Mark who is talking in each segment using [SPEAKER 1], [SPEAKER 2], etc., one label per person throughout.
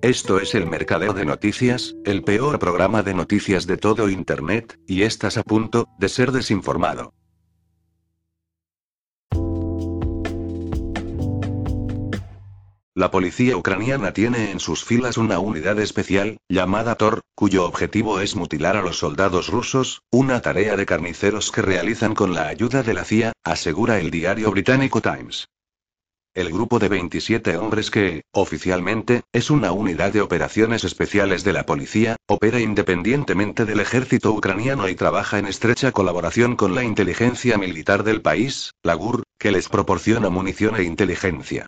[SPEAKER 1] Esto es el Mercadeo de Noticias, el peor programa de noticias de todo Internet, y estás a punto de ser desinformado. La policía ucraniana tiene en sus filas una unidad especial, llamada Tor, cuyo objetivo es mutilar a los soldados rusos, una tarea de carniceros que realizan con la ayuda de la CIA, asegura el diario británico Times. El grupo de 27 hombres que, oficialmente, es una unidad de operaciones especiales de la policía, opera independientemente del ejército ucraniano y trabaja en estrecha colaboración con la inteligencia militar del país, la GUR, que les proporciona munición e inteligencia.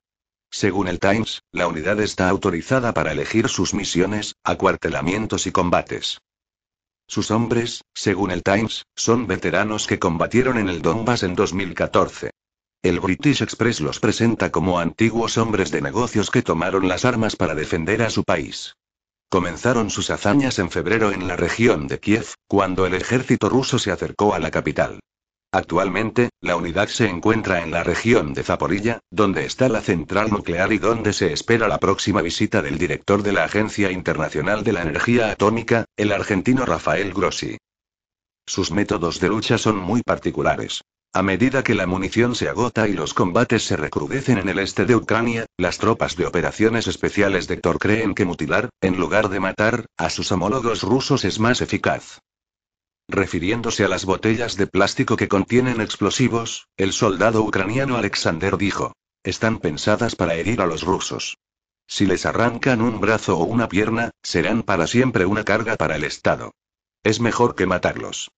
[SPEAKER 1] Según el Times, la unidad está autorizada para elegir sus misiones, acuartelamientos y combates. Sus hombres, según el Times, son veteranos que combatieron en el Donbass en 2014. El British Express los presenta como antiguos hombres de negocios que tomaron las armas para defender a su país. Comenzaron sus hazañas en febrero en la región de Kiev, cuando el ejército ruso se acercó a la capital. Actualmente, la unidad se encuentra en la región de Zaporilla, donde está la central nuclear y donde se espera la próxima visita del director de la Agencia Internacional de la Energía Atómica, el argentino Rafael Grossi. Sus métodos de lucha son muy particulares. A medida que la munición se agota y los combates se recrudecen en el este de Ucrania, las tropas de operaciones especiales de Thor creen que mutilar, en lugar de matar, a sus homólogos rusos es más eficaz. Refiriéndose a las botellas de plástico que contienen explosivos, el soldado ucraniano Alexander dijo. Están pensadas para herir a los rusos. Si les arrancan un brazo o una pierna, serán para siempre una carga para el Estado. Es mejor que matarlos.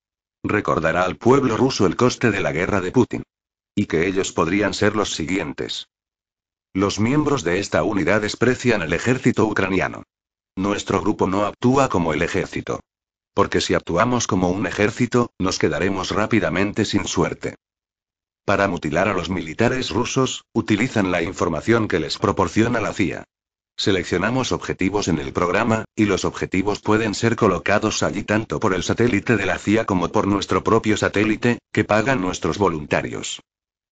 [SPEAKER 1] Recordará al pueblo ruso el coste de la guerra de Putin. Y que ellos podrían ser los siguientes. Los miembros de esta unidad desprecian el ejército ucraniano. Nuestro grupo no actúa como el ejército. Porque si actuamos como un ejército, nos quedaremos rápidamente sin suerte. Para mutilar a los militares rusos, utilizan la información que les proporciona la CIA. Seleccionamos objetivos en el programa, y los objetivos pueden ser colocados allí tanto por el satélite de la CIA como por nuestro propio satélite, que pagan nuestros voluntarios.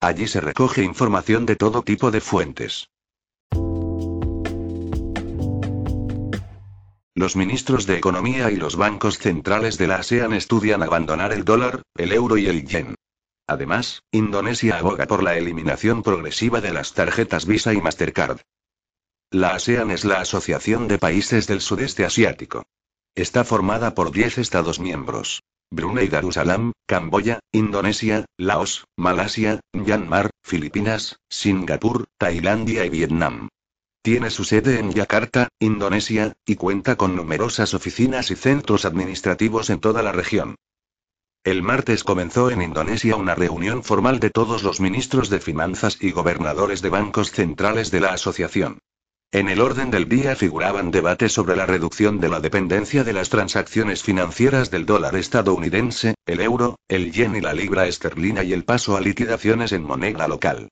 [SPEAKER 1] Allí se recoge información de todo tipo de fuentes. Los ministros de Economía y los bancos centrales de la ASEAN estudian abandonar el dólar, el euro y el yen. Además, Indonesia aboga por la eliminación progresiva de las tarjetas Visa y Mastercard. La ASEAN es la Asociación de Países del Sudeste Asiático. Está formada por 10 Estados miembros. Brunei Darussalam, Camboya, Indonesia, Laos, Malasia, Myanmar, Filipinas, Singapur, Tailandia y Vietnam. Tiene su sede en Yakarta, Indonesia, y cuenta con numerosas oficinas y centros administrativos en toda la región. El martes comenzó en Indonesia una reunión formal de todos los ministros de finanzas y gobernadores de bancos centrales de la asociación. En el orden del día figuraban debates sobre la reducción de la dependencia de las transacciones financieras del dólar estadounidense, el euro, el yen y la libra esterlina y el paso a liquidaciones en moneda local.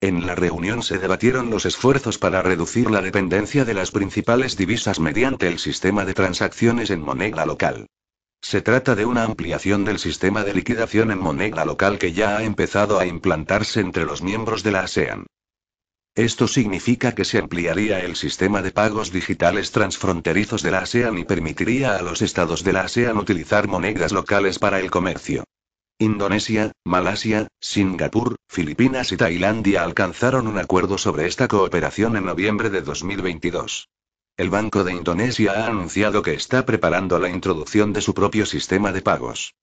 [SPEAKER 1] En la reunión se debatieron los esfuerzos para reducir la dependencia de las principales divisas mediante el sistema de transacciones en moneda local. Se trata de una ampliación del sistema de liquidación en moneda local que ya ha empezado a implantarse entre los miembros de la ASEAN. Esto significa que se ampliaría el sistema de pagos digitales transfronterizos de la ASEAN y permitiría a los estados de la ASEAN utilizar monedas locales para el comercio. Indonesia, Malasia, Singapur, Filipinas y Tailandia alcanzaron un acuerdo sobre esta cooperación en noviembre de 2022. El Banco de Indonesia ha anunciado que está preparando la introducción de su propio sistema de pagos.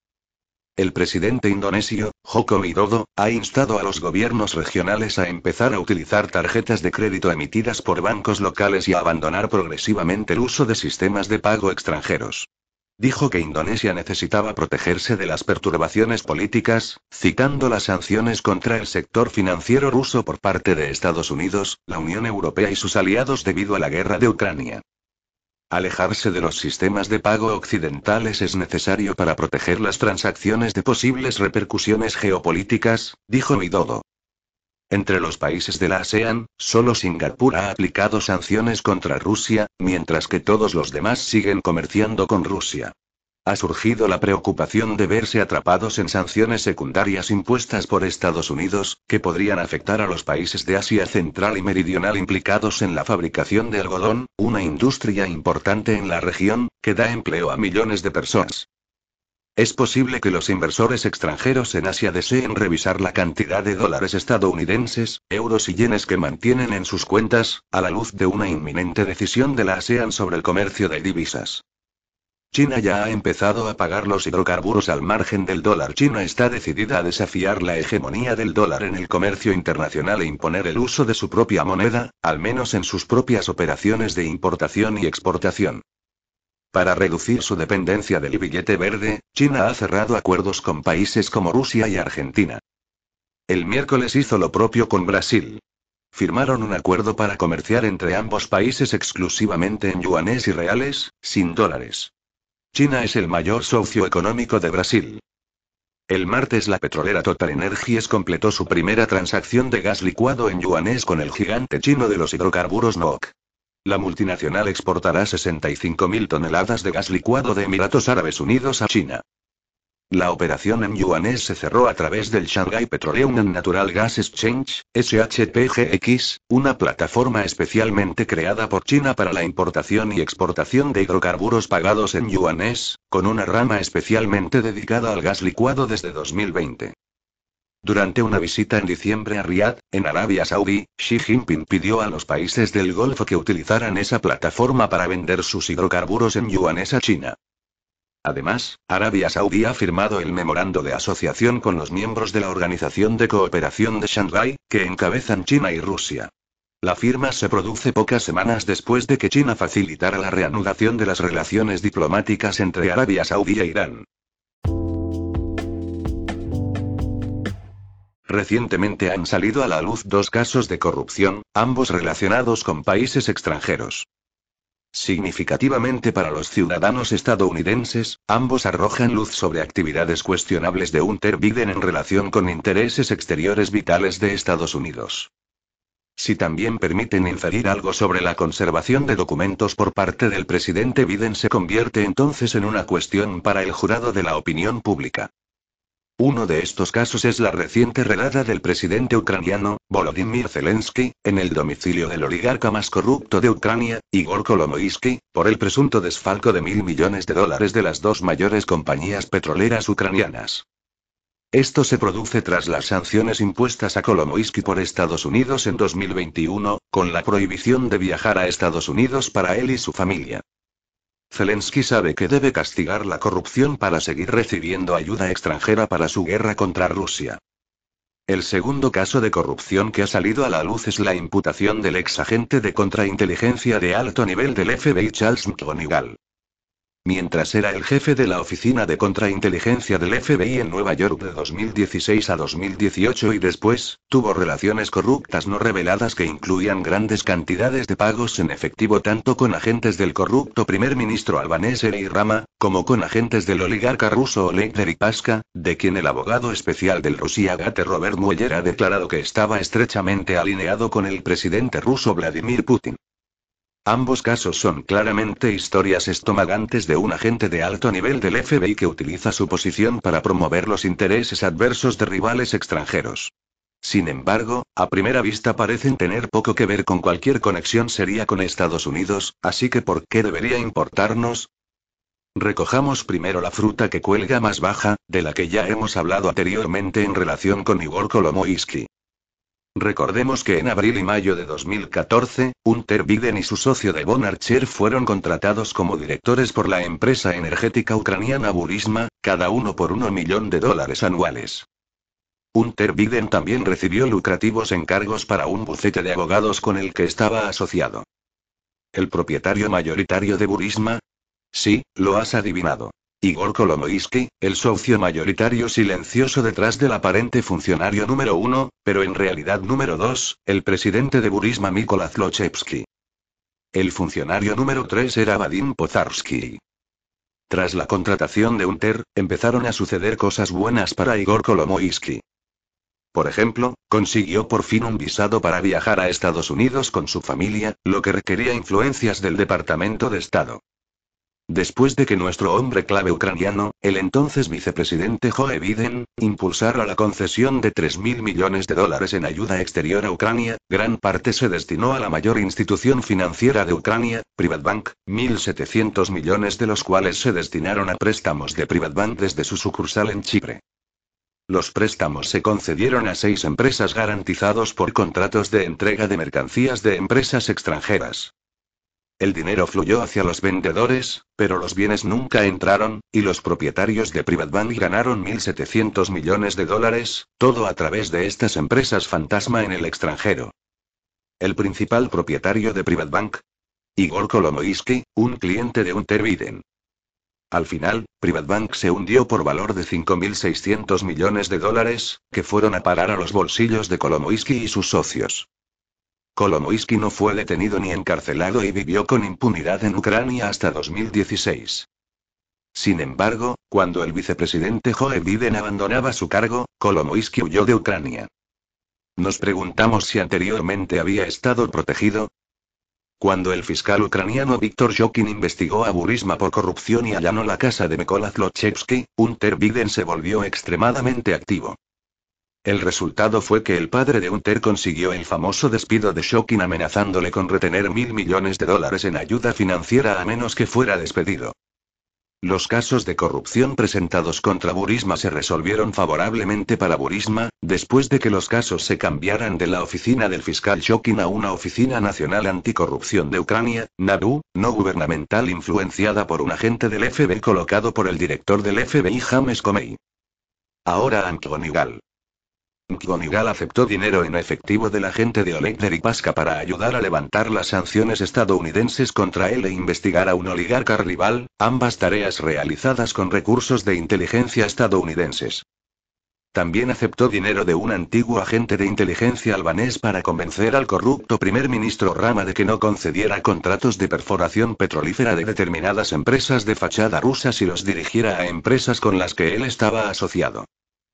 [SPEAKER 1] El presidente indonesio, Joko Widodo, ha instado a los gobiernos regionales a empezar a utilizar tarjetas de crédito emitidas por bancos locales y a abandonar progresivamente el uso de sistemas de pago extranjeros. Dijo que Indonesia necesitaba protegerse de las perturbaciones políticas, citando las sanciones contra el sector financiero ruso por parte de Estados Unidos, la Unión Europea y sus aliados debido a la guerra de Ucrania. Alejarse de los sistemas de pago occidentales es necesario para proteger las transacciones de posibles repercusiones geopolíticas, dijo Widodo. Entre los países de la ASEAN, solo Singapur ha aplicado sanciones contra Rusia, mientras que todos los demás siguen comerciando con Rusia. Ha surgido la preocupación de verse atrapados en sanciones secundarias impuestas por Estados Unidos, que podrían afectar a los países de Asia Central y Meridional implicados en la fabricación de algodón, una industria importante en la región, que da empleo a millones de personas. Es posible que los inversores extranjeros en Asia deseen revisar la cantidad de dólares estadounidenses, euros y yenes que mantienen en sus cuentas, a la luz de una inminente decisión de la ASEAN sobre el comercio de divisas. China ya ha empezado a pagar los hidrocarburos al margen del dólar. China está decidida a desafiar la hegemonía del dólar en el comercio internacional e imponer el uso de su propia moneda, al menos en sus propias operaciones de importación y exportación. Para reducir su dependencia del billete verde, China ha cerrado acuerdos con países como Rusia y Argentina. El miércoles hizo lo propio con Brasil. Firmaron un acuerdo para comerciar entre ambos países exclusivamente en yuanes y reales, sin dólares. China es el mayor socio económico de Brasil. El martes la petrolera Total Energies completó su primera transacción de gas licuado en yuanes con el gigante chino de los hidrocarburos NOC. La multinacional exportará 65.000 toneladas de gas licuado de Emiratos Árabes Unidos a China. La operación en yuanes se cerró a través del Shanghai Petroleum and Natural Gas Exchange, SHPGX, una plataforma especialmente creada por China para la importación y exportación de hidrocarburos pagados en yuanes, con una rama especialmente dedicada al gas licuado desde 2020. Durante una visita en diciembre a Riyadh, en Arabia Saudí, Xi Jinping pidió a los países del Golfo que utilizaran esa plataforma para vender sus hidrocarburos en yuanes a China. Además, Arabia Saudí ha firmado el memorando de asociación con los miembros de la Organización de Cooperación de Shanghái, que encabezan China y Rusia. La firma se produce pocas semanas después de que China facilitara la reanudación de las relaciones diplomáticas entre Arabia Saudí e Irán. Recientemente han salido a la luz dos casos de corrupción, ambos relacionados con países extranjeros. Significativamente para los ciudadanos estadounidenses, ambos arrojan luz sobre actividades cuestionables de Hunter Biden en relación con intereses exteriores vitales de Estados Unidos. Si también permiten inferir algo sobre la conservación de documentos por parte del presidente Biden se convierte entonces en una cuestión para el jurado de la opinión pública. Uno de estos casos es la reciente redada del presidente ucraniano, Volodymyr Zelensky, en el domicilio del oligarca más corrupto de Ucrania, Igor Kolomoisky, por el presunto desfalco de mil millones de dólares de las dos mayores compañías petroleras ucranianas. Esto se produce tras las sanciones impuestas a Kolomoisky por Estados Unidos en 2021, con la prohibición de viajar a Estados Unidos para él y su familia. Zelensky sabe que debe castigar la corrupción para seguir recibiendo ayuda extranjera para su guerra contra Rusia. El segundo caso de corrupción que ha salido a la luz es la imputación del ex agente de contrainteligencia de alto nivel del FBI Charles McGonigal. Mientras era el jefe de la Oficina de Contrainteligencia del FBI en Nueva York de 2016 a 2018 y después, tuvo relaciones corruptas no reveladas que incluían grandes cantidades de pagos en efectivo tanto con agentes del corrupto primer ministro albanés Eri Rama, como con agentes del oligarca ruso Oleg Deripaska, de quien el abogado especial del Rusia Gate Robert Mueller ha declarado que estaba estrechamente alineado con el presidente ruso Vladimir Putin. Ambos casos son claramente historias estomagantes de un agente de alto nivel del FBI que utiliza su posición para promover los intereses adversos de rivales extranjeros. Sin embargo, a primera vista parecen tener poco que ver con cualquier conexión seria con Estados Unidos, así que ¿por qué debería importarnos? Recojamos primero la fruta que cuelga más baja, de la que ya hemos hablado anteriormente en relación con Igor Kolomoisky. Recordemos que en abril y mayo de 2014, Hunter Biden y su socio Devon Archer fueron contratados como directores por la empresa energética ucraniana Burisma, cada uno por uno millón de dólares anuales. Hunter Biden también recibió lucrativos encargos para un bufete de abogados con el que estaba asociado. ¿El propietario mayoritario de Burisma? Sí, lo has adivinado. Igor Kolomoisky, el socio mayoritario silencioso detrás del aparente funcionario número uno, pero en realidad número dos, el presidente de Burisma Mykola Zlochevsky. El funcionario número 3 era Vadim Pozarsky. Tras la contratación de Unter, empezaron a suceder cosas buenas para Igor Kolomoisky. Por ejemplo, consiguió por fin un visado para viajar a Estados Unidos con su familia, lo que requería influencias del Departamento de Estado. Después de que nuestro hombre clave ucraniano, el entonces vicepresidente Joe Biden, impulsara la concesión de 3.000 millones de dólares en ayuda exterior a Ucrania, gran parte se destinó a la mayor institución financiera de Ucrania, Privatbank, 1.700 millones de los cuales se destinaron a préstamos de Privatbank desde su sucursal en Chipre. Los préstamos se concedieron a seis empresas garantizados por contratos de entrega de mercancías de empresas extranjeras. El dinero fluyó hacia los vendedores, pero los bienes nunca entraron, y los propietarios de Privatbank ganaron 1.700 millones de dólares, todo a través de estas empresas fantasma en el extranjero. El principal propietario de Privatbank, Igor Kolomoisky, un cliente de Unter Biden. Al final, Privatbank se hundió por valor de 5.600 millones de dólares, que fueron a parar a los bolsillos de Kolomoisky y sus socios. Kolomoisky no fue detenido ni encarcelado y vivió con impunidad en Ucrania hasta 2016. Sin embargo, cuando el vicepresidente Joe Biden abandonaba su cargo, Kolomoisky huyó de Ucrania. Nos preguntamos si anteriormente había estado protegido. Cuando el fiscal ucraniano Viktor Shokin investigó a Burisma por corrupción y allanó la casa de Mykola Zlochevsky, Hunter Biden se volvió extremadamente activo. El resultado fue que el padre de Unter consiguió el famoso despido de Shokin amenazándole con retener mil millones de dólares en ayuda financiera a menos que fuera despedido. Los casos de corrupción presentados contra Burisma se resolvieron favorablemente para Burisma, después de que los casos se cambiaran de la oficina del fiscal Shokin a una oficina nacional anticorrupción de Ucrania, NABU, no gubernamental influenciada por un agente del FBI colocado por el director del FBI James Comey. Ahora Antonigal. Gonigal aceptó dinero en efectivo de la gente de Oleg Deripaska para ayudar a levantar las sanciones estadounidenses contra él e investigar a un oligarca rival, ambas tareas realizadas con recursos de inteligencia estadounidenses. También aceptó dinero de un antiguo agente de inteligencia albanés para convencer al corrupto primer ministro Rama de que no concediera contratos de perforación petrolífera de determinadas empresas de fachada rusas y los dirigiera a empresas con las que él estaba asociado.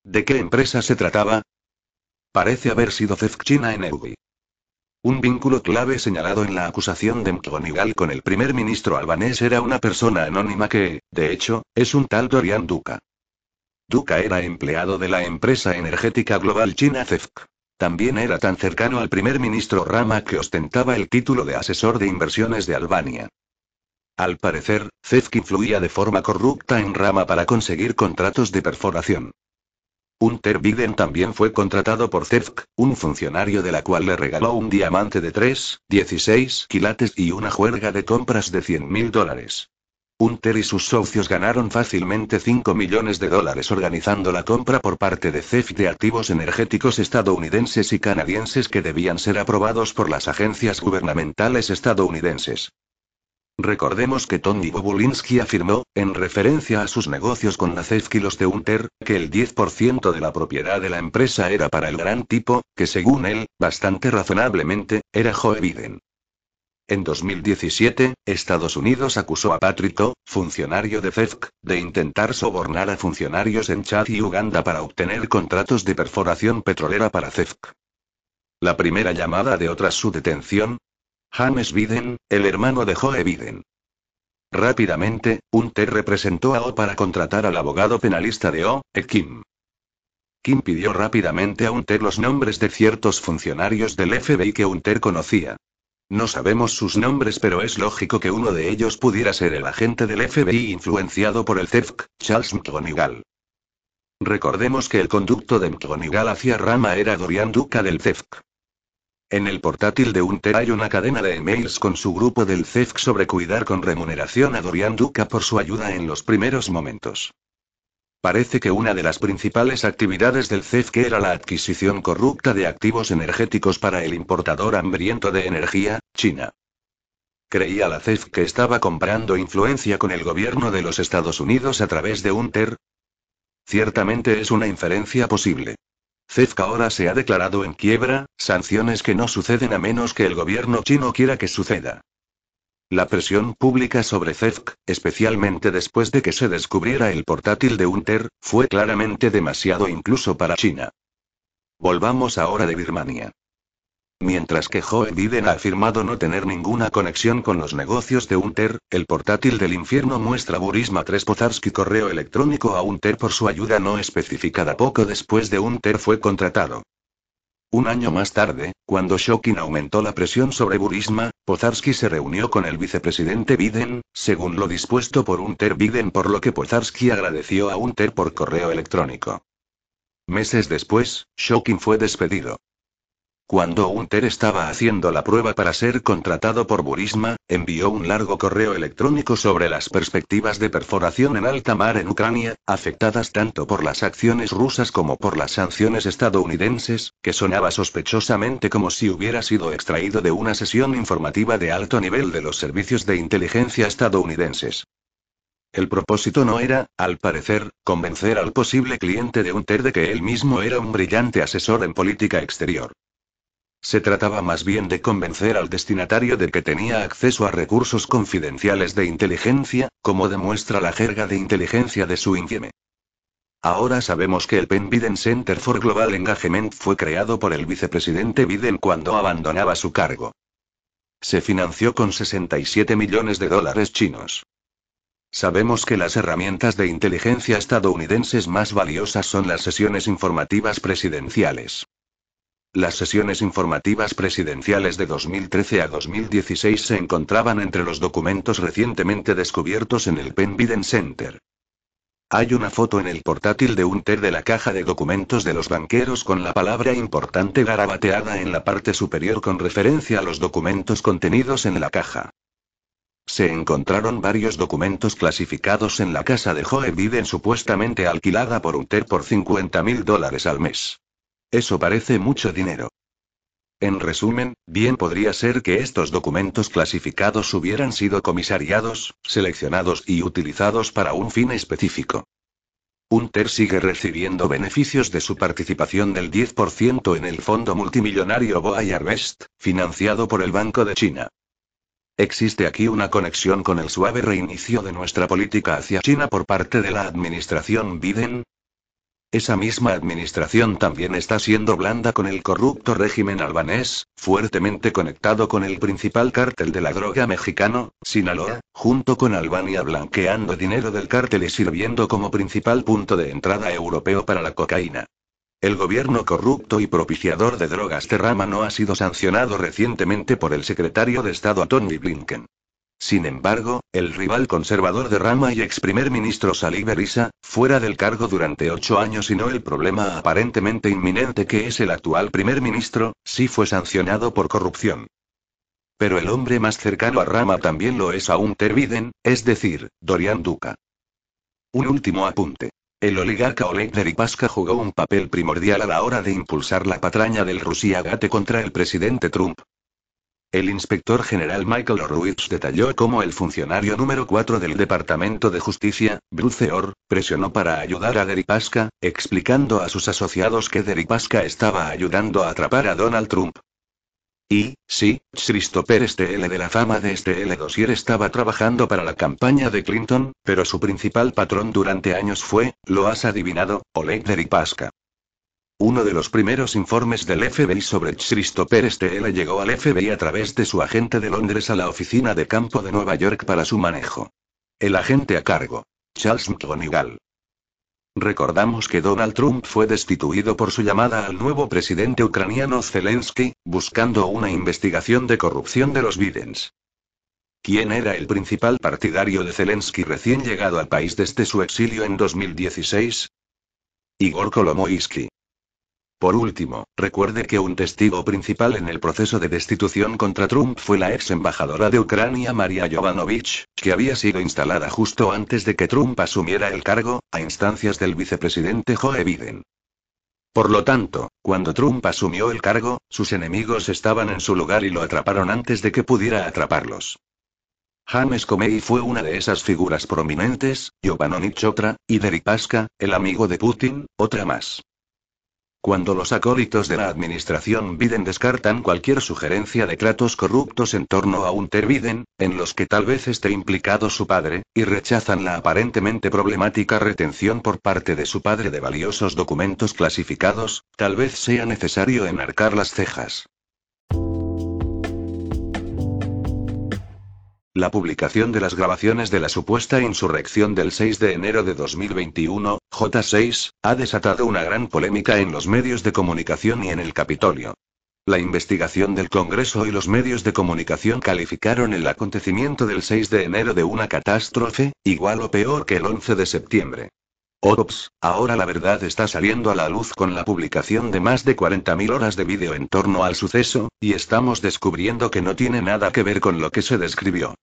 [SPEAKER 1] ¿De qué empresa se trataba? Parece haber sido China en Eubi. Un vínculo clave señalado en la acusación de Mkonigal con el primer ministro albanés era una persona anónima que, de hecho, es un tal Dorian Duca. Duca era empleado de la empresa energética global China CEFC. También era tan cercano al primer ministro Rama que ostentaba el título de asesor de inversiones de Albania. Al parecer, CEFC influía de forma corrupta en Rama para conseguir contratos de perforación. Hunter Biden también fue contratado por CEFC, un funcionario de la cual le regaló un diamante de 3, 16 quilates y una juerga de compras de 100 mil dólares. Hunter y sus socios ganaron fácilmente 5 millones de dólares organizando la compra por parte de CEFC de activos energéticos estadounidenses y canadienses que debían ser aprobados por las agencias gubernamentales estadounidenses. Recordemos que Tony Bobulinski afirmó, en referencia a sus negocios con la y los de Unter, que el 10% de la propiedad de la empresa era para el gran tipo, que según él, bastante razonablemente, era Joe Biden. En 2017, Estados Unidos acusó a Patrick funcionario de CEFC, de intentar sobornar a funcionarios en Chad y Uganda para obtener contratos de perforación petrolera para CEFC. La primera llamada de otra su detención, James Biden, el hermano de Joe Biden. Rápidamente, Hunter representó a O para contratar al abogado penalista de O, E. Kim. Kim pidió rápidamente a Hunter los nombres de ciertos funcionarios del FBI que Hunter conocía. No sabemos sus nombres, pero es lógico que uno de ellos pudiera ser el agente del FBI influenciado por el CEFC, Charles McGonigal. Recordemos que el conducto de McGonigal hacia Rama era Dorian Duca del CEFC. En el portátil de Unter hay una cadena de emails con su grupo del CEFC sobre cuidar con remuneración a Dorian Duca por su ayuda en los primeros momentos. Parece que una de las principales actividades del CEFC era la adquisición corrupta de activos energéticos para el importador hambriento de energía, China. ¿Creía la CEFC que estaba comprando influencia con el gobierno de los Estados Unidos a través de Unter? Ciertamente es una inferencia posible. CEFC ahora se ha declarado en quiebra, sanciones que no suceden a menos que el gobierno chino quiera que suceda. La presión pública sobre CEFC, especialmente después de que se descubriera el portátil de Unter, fue claramente demasiado incluso para China. Volvamos ahora de Birmania. Mientras que Joe Biden ha afirmado no tener ninguna conexión con los negocios de Unter, el portátil del infierno muestra Burisma 3 Pozarsky correo electrónico a Unter por su ayuda no especificada poco después de Unter fue contratado. Un año más tarde, cuando Shokin aumentó la presión sobre Burisma, Pozarsky se reunió con el vicepresidente Biden, según lo dispuesto por Unter Biden, por lo que Pozarsky agradeció a Unter por correo electrónico. Meses después, Shokin fue despedido. Cuando Unter estaba haciendo la prueba para ser contratado por Burisma, envió un largo correo electrónico sobre las perspectivas de perforación en alta mar en Ucrania, afectadas tanto por las acciones rusas como por las sanciones estadounidenses, que sonaba sospechosamente como si hubiera sido extraído de una sesión informativa de alto nivel de los servicios de inteligencia estadounidenses. El propósito no era, al parecer, convencer al posible cliente de Unter de que él mismo era un brillante asesor en política exterior. Se trataba más bien de convencer al destinatario de que tenía acceso a recursos confidenciales de inteligencia, como demuestra la jerga de inteligencia de su infieme. Ahora sabemos que el Penn Biden Center for Global Engagement fue creado por el vicepresidente Biden cuando abandonaba su cargo. Se financió con 67 millones de dólares chinos. Sabemos que las herramientas de inteligencia estadounidenses más valiosas son las sesiones informativas presidenciales. Las sesiones informativas presidenciales de 2013 a 2016 se encontraban entre los documentos recientemente descubiertos en el Penn Center. Hay una foto en el portátil de Unter de la caja de documentos de los banqueros con la palabra importante garabateada en la parte superior con referencia a los documentos contenidos en la caja. Se encontraron varios documentos clasificados en la casa de Joe Biden supuestamente alquilada por Unter por 50 mil dólares al mes. Eso parece mucho dinero. En resumen, bien podría ser que estos documentos clasificados hubieran sido comisariados, seleccionados y utilizados para un fin específico. Unter sigue recibiendo beneficios de su participación del 10% en el fondo multimillonario Boay Harvest, financiado por el Banco de China. Existe aquí una conexión con el suave reinicio de nuestra política hacia China por parte de la administración Biden, esa misma administración también está siendo blanda con el corrupto régimen albanés, fuertemente conectado con el principal cártel de la droga mexicano, Sinaloa, junto con Albania blanqueando dinero del cártel y sirviendo como principal punto de entrada europeo para la cocaína. El gobierno corrupto y propiciador de drogas Terrama no ha sido sancionado recientemente por el secretario de Estado Tony Blinken. Sin embargo, el rival conservador de Rama y ex primer ministro Salih Berisa, fuera del cargo durante ocho años y no el problema aparentemente inminente que es el actual primer ministro, sí fue sancionado por corrupción. Pero el hombre más cercano a Rama también lo es aún Terviden, es decir, Dorian Duca. Un último apunte. El oligarca Oleg Deripaska jugó un papel primordial a la hora de impulsar la patraña del Rusia Gate contra el presidente Trump, el inspector general Michael Ruiz detalló cómo el funcionario número 4 del Departamento de Justicia, Bruce Orr, presionó para ayudar a Deripaska, explicando a sus asociados que Deripaska estaba ayudando a atrapar a Donald Trump. Y, sí, Christopher STL de la fama de STL Dossier estaba trabajando para la campaña de Clinton, pero su principal patrón durante años fue, lo has adivinado, Oleg Deripaska. Uno de los primeros informes del FBI sobre Christopher Steele llegó al FBI a través de su agente de Londres a la oficina de campo de Nueva York para su manejo. El agente a cargo, Charles McGonigal. Recordamos que Donald Trump fue destituido por su llamada al nuevo presidente ucraniano Zelensky, buscando una investigación de corrupción de los Bidens. ¿Quién era el principal partidario de Zelensky recién llegado al país desde su exilio en 2016? Igor Kolomoisky. Por último, recuerde que un testigo principal en el proceso de destitución contra Trump fue la ex embajadora de Ucrania María Jovanovich, que había sido instalada justo antes de que Trump asumiera el cargo, a instancias del vicepresidente Joe Biden. Por lo tanto, cuando Trump asumió el cargo, sus enemigos estaban en su lugar y lo atraparon antes de que pudiera atraparlos. James Comey fue una de esas figuras prominentes, Jovanovich otra, y Deripaska, el amigo de Putin, otra más. Cuando los acólitos de la administración Biden descartan cualquier sugerencia de tratos corruptos en torno a un Ter Biden, en los que tal vez esté implicado su padre, y rechazan la aparentemente problemática retención por parte de su padre de valiosos documentos clasificados, tal vez sea necesario enarcar las cejas. La publicación de las grabaciones de la supuesta insurrección del 6 de enero de 2021, J6, ha desatado una gran polémica en los medios de comunicación y en el Capitolio. La investigación del Congreso y los medios de comunicación calificaron el acontecimiento del 6 de enero de una catástrofe, igual o peor que el 11 de septiembre. Ops, ahora la verdad está saliendo a la luz con la publicación de más de 40.000 horas de vídeo en torno al suceso, y estamos descubriendo que no tiene nada que ver con lo que se describió.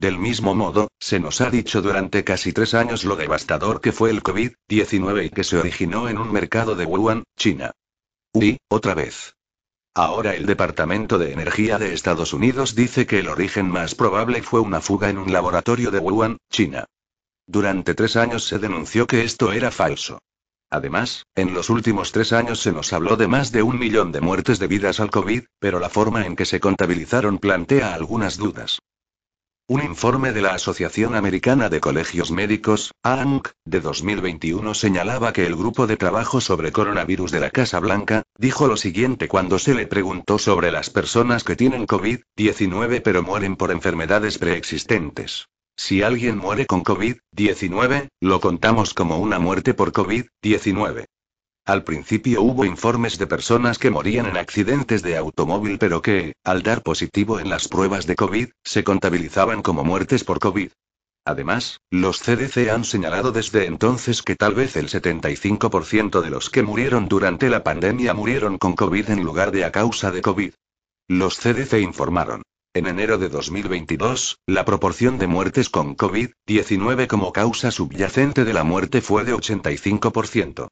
[SPEAKER 1] Del mismo modo, se nos ha dicho durante casi tres años lo devastador que fue el COVID-19 y que se originó en un mercado de Wuhan, China. Uy, otra vez. Ahora el Departamento de Energía de Estados Unidos dice que el origen más probable fue una fuga en un laboratorio de Wuhan, China. Durante tres años se denunció que esto era falso. Además, en los últimos tres años se nos habló de más de un millón de muertes debidas al COVID, pero la forma en que se contabilizaron plantea algunas dudas. Un informe de la Asociación Americana de Colegios Médicos, ANC, de 2021 señalaba que el grupo de trabajo sobre coronavirus de la Casa Blanca, dijo lo siguiente cuando se le preguntó sobre las personas que tienen COVID-19 pero mueren por enfermedades preexistentes. Si alguien muere con COVID-19, lo contamos como una muerte por COVID-19. Al principio hubo informes de personas que morían en accidentes de automóvil pero que, al dar positivo en las pruebas de COVID, se contabilizaban como muertes por COVID. Además, los CDC han señalado desde entonces que tal vez el 75% de los que murieron durante la pandemia murieron con COVID en lugar de a causa de COVID. Los CDC informaron. En enero de 2022, la proporción de muertes con COVID-19 como causa subyacente de la muerte fue de 85%.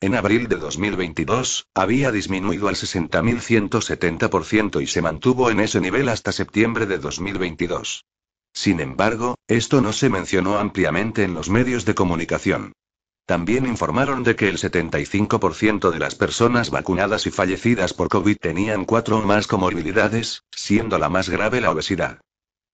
[SPEAKER 1] En abril de 2022, había disminuido al 60.170% y se mantuvo en ese nivel hasta septiembre de 2022. Sin embargo, esto no se mencionó ampliamente en los medios de comunicación. También informaron de que el 75% de las personas vacunadas y fallecidas por COVID tenían cuatro o más comorbilidades, siendo la más grave la obesidad.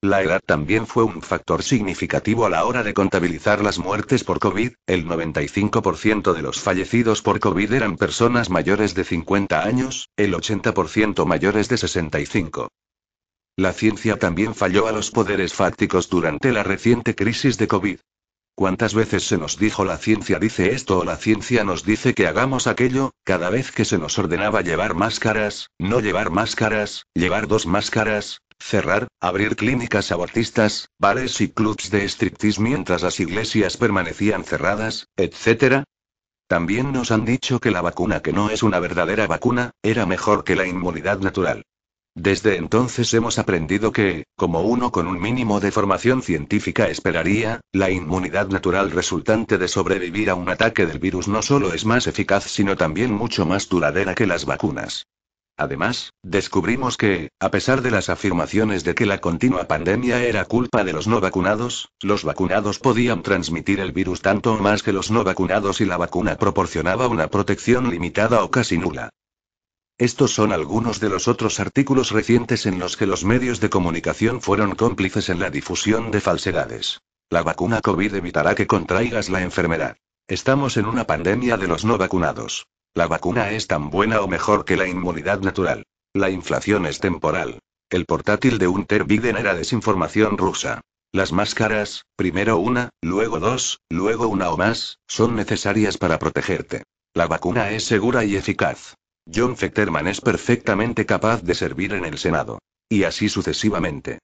[SPEAKER 1] La edad también fue un factor significativo a la hora de contabilizar las muertes por COVID, el 95% de los fallecidos por COVID eran personas mayores de 50 años, el 80% mayores de 65. La ciencia también falló a los poderes fácticos durante la reciente crisis de COVID. ¿Cuántas veces se nos dijo la ciencia dice esto o la ciencia nos dice que hagamos aquello, cada vez que se nos ordenaba llevar máscaras, no llevar máscaras, llevar dos máscaras, cerrar, abrir clínicas abortistas, bares y clubs de striptease mientras las iglesias permanecían cerradas, etc. También nos han dicho que la vacuna que no es una verdadera vacuna, era mejor que la inmunidad natural. Desde entonces hemos aprendido que, como uno con un mínimo de formación científica esperaría, la inmunidad natural resultante de sobrevivir a un ataque del virus no solo es más eficaz sino también mucho más duradera que las vacunas. Además, descubrimos que, a pesar de las afirmaciones de que la continua pandemia era culpa de los no vacunados, los vacunados podían transmitir el virus tanto o más que los no vacunados y la vacuna proporcionaba una protección limitada o casi nula. Estos son algunos de los otros artículos recientes en los que los medios de comunicación fueron cómplices en la difusión de falsedades. La vacuna COVID evitará que contraigas la enfermedad. Estamos en una pandemia de los no vacunados. La vacuna es tan buena o mejor que la inmunidad natural. La inflación es temporal. El portátil de Unter Biden era desinformación rusa. Las máscaras, primero una, luego dos, luego una o más, son necesarias para protegerte. La vacuna es segura y eficaz. John Fetterman es perfectamente capaz de servir en el Senado. Y así sucesivamente.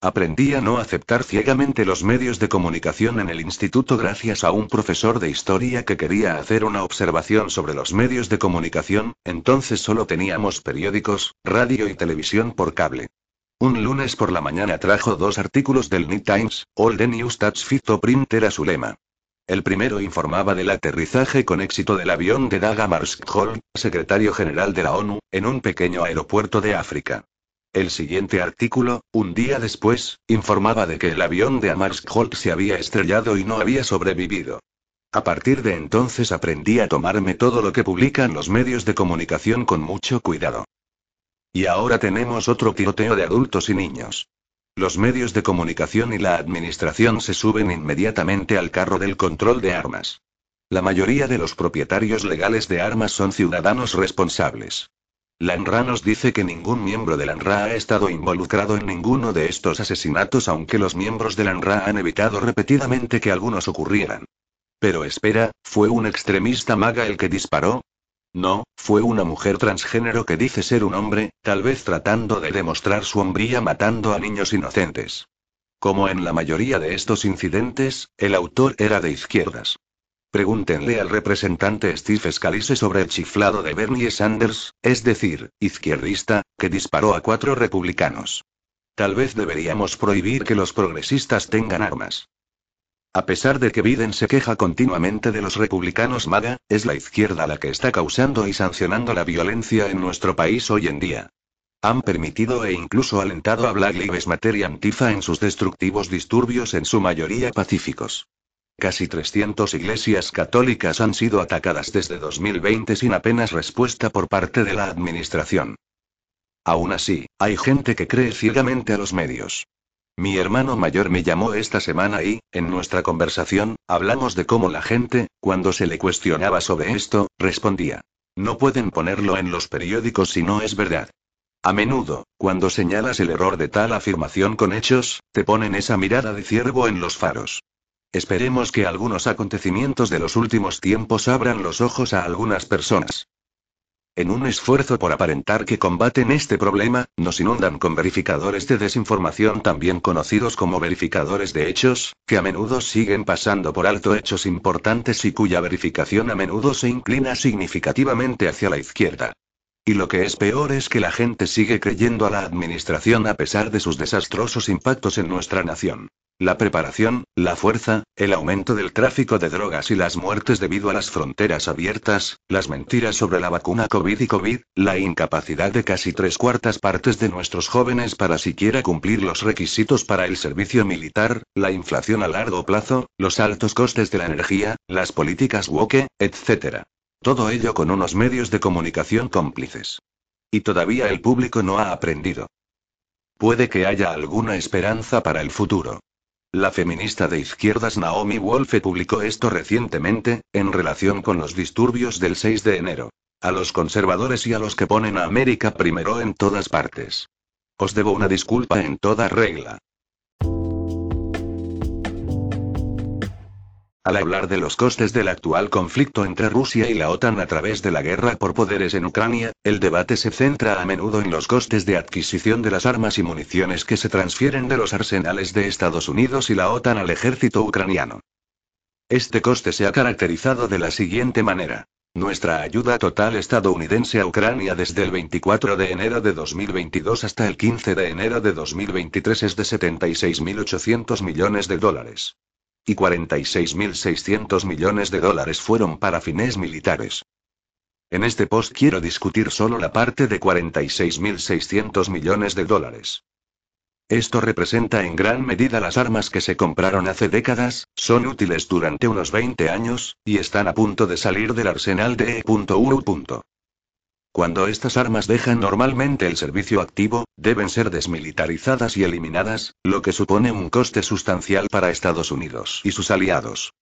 [SPEAKER 1] Aprendí a no aceptar ciegamente los medios de comunicación en el instituto gracias a un profesor de historia que quería hacer una observación sobre los medios de comunicación, entonces solo teníamos periódicos, radio y televisión por cable. Un lunes por la mañana trajo dos artículos del New Times, All the News That's Fit to Print era su lema. El primero informaba del aterrizaje con éxito del avión de Daga Marskholm, secretario general de la ONU, en un pequeño aeropuerto de África. El siguiente artículo, un día después, informaba de que el avión de Amarsk Holt se había estrellado y no había sobrevivido. A partir de entonces aprendí a tomarme todo lo que publican los medios de comunicación con mucho cuidado. Y ahora tenemos otro tiroteo de adultos y niños. Los medios de comunicación y la administración se suben inmediatamente al carro del control de armas. La mayoría de los propietarios legales de armas son ciudadanos responsables. La NRA nos dice que ningún miembro de la NRA ha estado involucrado en ninguno de estos asesinatos, aunque los miembros de la NRA han evitado repetidamente que algunos ocurrieran. Pero espera, ¿fue un extremista maga el que disparó? No, fue una mujer transgénero que dice ser un hombre, tal vez tratando de demostrar su hombría matando a niños inocentes. Como en la mayoría de estos incidentes, el autor era de izquierdas. Pregúntenle al representante Steve Scalise sobre el chiflado de Bernie Sanders, es decir, izquierdista, que disparó a cuatro republicanos. Tal vez deberíamos prohibir que los progresistas tengan armas. A pesar de que Biden se queja continuamente de los republicanos MAGA, es la izquierda la que está causando y sancionando la violencia en nuestro país hoy en día. Han permitido e incluso alentado a Black Lives Matter y Antifa en sus destructivos disturbios en su mayoría pacíficos. Casi 300 iglesias católicas han sido atacadas desde 2020 sin apenas respuesta por parte de la administración. Aún así, hay gente que cree ciegamente a los medios. Mi hermano mayor me llamó esta semana y, en nuestra conversación, hablamos de cómo la gente, cuando se le cuestionaba sobre esto, respondía. No pueden ponerlo en los periódicos si no es verdad. A menudo, cuando señalas el error de tal afirmación con hechos, te ponen esa mirada de ciervo en los faros. Esperemos que algunos acontecimientos de los últimos tiempos abran los ojos a algunas personas. En un esfuerzo por aparentar que combaten este problema, nos inundan con verificadores de desinformación también conocidos como verificadores de hechos, que a menudo siguen pasando por alto hechos importantes y cuya verificación a menudo se inclina significativamente hacia la izquierda. Y lo que es peor es que la gente sigue creyendo a la administración a pesar de sus desastrosos impactos en nuestra nación. La preparación, la fuerza, el aumento del tráfico de drogas y las muertes debido a las fronteras abiertas, las mentiras sobre la vacuna COVID y COVID, la incapacidad de casi tres cuartas partes de nuestros jóvenes para siquiera cumplir los requisitos para el servicio militar, la inflación a largo plazo, los altos costes de la energía, las políticas woke, etc. Todo ello con unos medios de comunicación cómplices. Y todavía el público no ha aprendido. Puede que haya alguna esperanza para el futuro. La feminista de izquierdas Naomi Wolfe publicó esto recientemente, en relación con los disturbios del 6 de enero. A los conservadores y a los que ponen a América primero en todas partes. Os debo una disculpa en toda regla. Al hablar de los costes del actual conflicto entre Rusia y la OTAN a través de la guerra por poderes en Ucrania, el debate se centra a menudo en los costes de adquisición de las armas y municiones que se transfieren de los arsenales de Estados Unidos y la OTAN al ejército ucraniano. Este coste se ha caracterizado de la siguiente manera. Nuestra ayuda total estadounidense a Ucrania desde el 24 de enero de 2022 hasta el 15 de enero de 2023 es de 76.800 millones de dólares y 46.600 millones de dólares fueron para fines militares. En este post quiero discutir solo la parte de 46.600 millones de dólares. Esto representa en gran medida las armas que se compraron hace décadas, son útiles durante unos 20 años, y están a punto de salir del arsenal de E.U. Cuando estas armas dejan normalmente el servicio activo, deben ser desmilitarizadas y eliminadas, lo que supone un coste sustancial para Estados Unidos y sus aliados.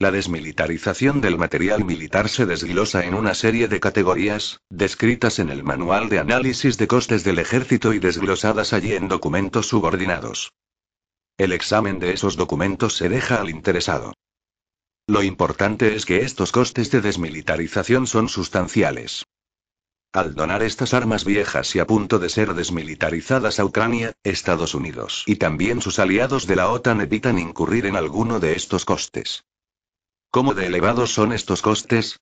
[SPEAKER 1] La desmilitarización del material militar se desglosa en una serie de categorías, descritas en el Manual de Análisis de Costes del Ejército y desglosadas allí en documentos subordinados. El examen de esos documentos se deja al interesado. Lo importante es que estos costes de desmilitarización son sustanciales. Al donar estas armas viejas y a punto de ser desmilitarizadas a Ucrania, Estados Unidos y también sus aliados de la OTAN evitan incurrir en alguno de estos costes. ¿Cómo de elevados son estos costes?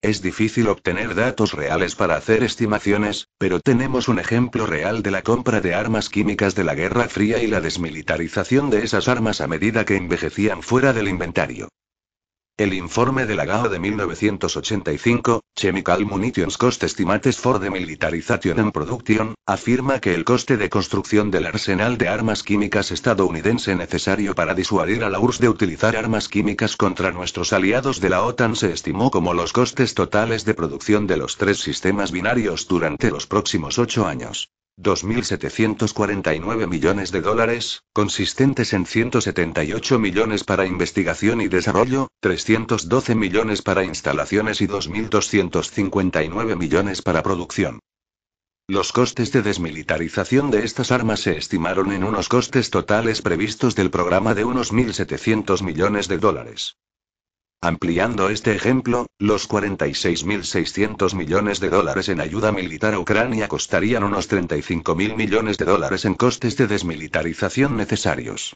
[SPEAKER 1] Es difícil obtener datos reales para hacer estimaciones, pero tenemos un ejemplo real de la compra de armas químicas de la Guerra Fría y la desmilitarización de esas armas a medida que envejecían fuera del inventario. El informe de la GAO de 1985, Chemical Munitions Cost Estimates for the Militarization and Production, afirma que el coste de construcción del arsenal de armas químicas estadounidense necesario para disuadir a la URSS de utilizar armas químicas contra nuestros aliados de la OTAN se estimó como los costes totales de producción de los tres sistemas binarios durante los próximos ocho años. 2.749 millones de dólares, consistentes en 178 millones para investigación y desarrollo, 312 millones para instalaciones y 2.259 millones para producción. Los costes de desmilitarización de estas armas se estimaron en unos costes totales previstos del programa de unos 1.700 millones de dólares. Ampliando este ejemplo, los 46.600 millones de dólares en ayuda militar a Ucrania costarían unos 35.000 millones de dólares en costes de desmilitarización necesarios.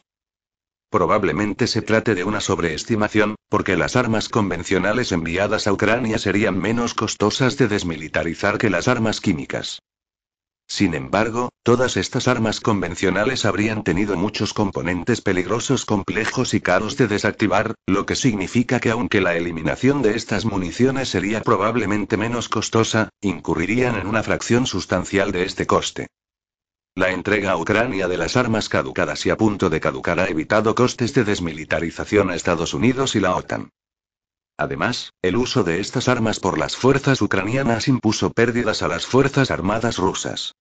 [SPEAKER 1] Probablemente se trate de una sobreestimación, porque las armas convencionales enviadas a Ucrania serían menos costosas de desmilitarizar que las armas químicas. Sin embargo, todas estas armas convencionales habrían tenido muchos componentes peligrosos complejos y caros de desactivar, lo que significa que aunque la eliminación de estas municiones sería probablemente menos costosa, incurrirían en una fracción sustancial de este coste. La entrega a Ucrania de las armas caducadas y a punto de caducar ha evitado costes de desmilitarización a Estados Unidos y la OTAN. Además, el uso de estas armas por las fuerzas ucranianas impuso pérdidas a las fuerzas armadas rusas.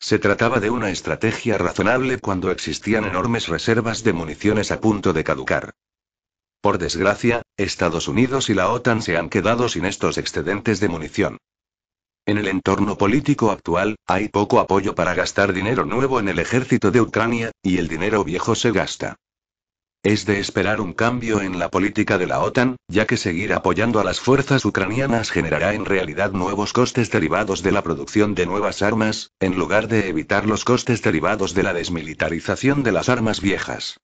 [SPEAKER 1] Se trataba de una estrategia razonable cuando existían enormes reservas de municiones a punto de caducar. Por desgracia, Estados Unidos y la OTAN se han quedado sin estos excedentes de munición. En el entorno político actual, hay poco apoyo para gastar dinero nuevo en el ejército de Ucrania, y el dinero viejo se gasta. Es de esperar un cambio en la política de la OTAN, ya que seguir apoyando a las fuerzas ucranianas generará en realidad nuevos costes derivados de la producción de nuevas armas, en lugar de evitar los costes derivados de la desmilitarización de las armas viejas.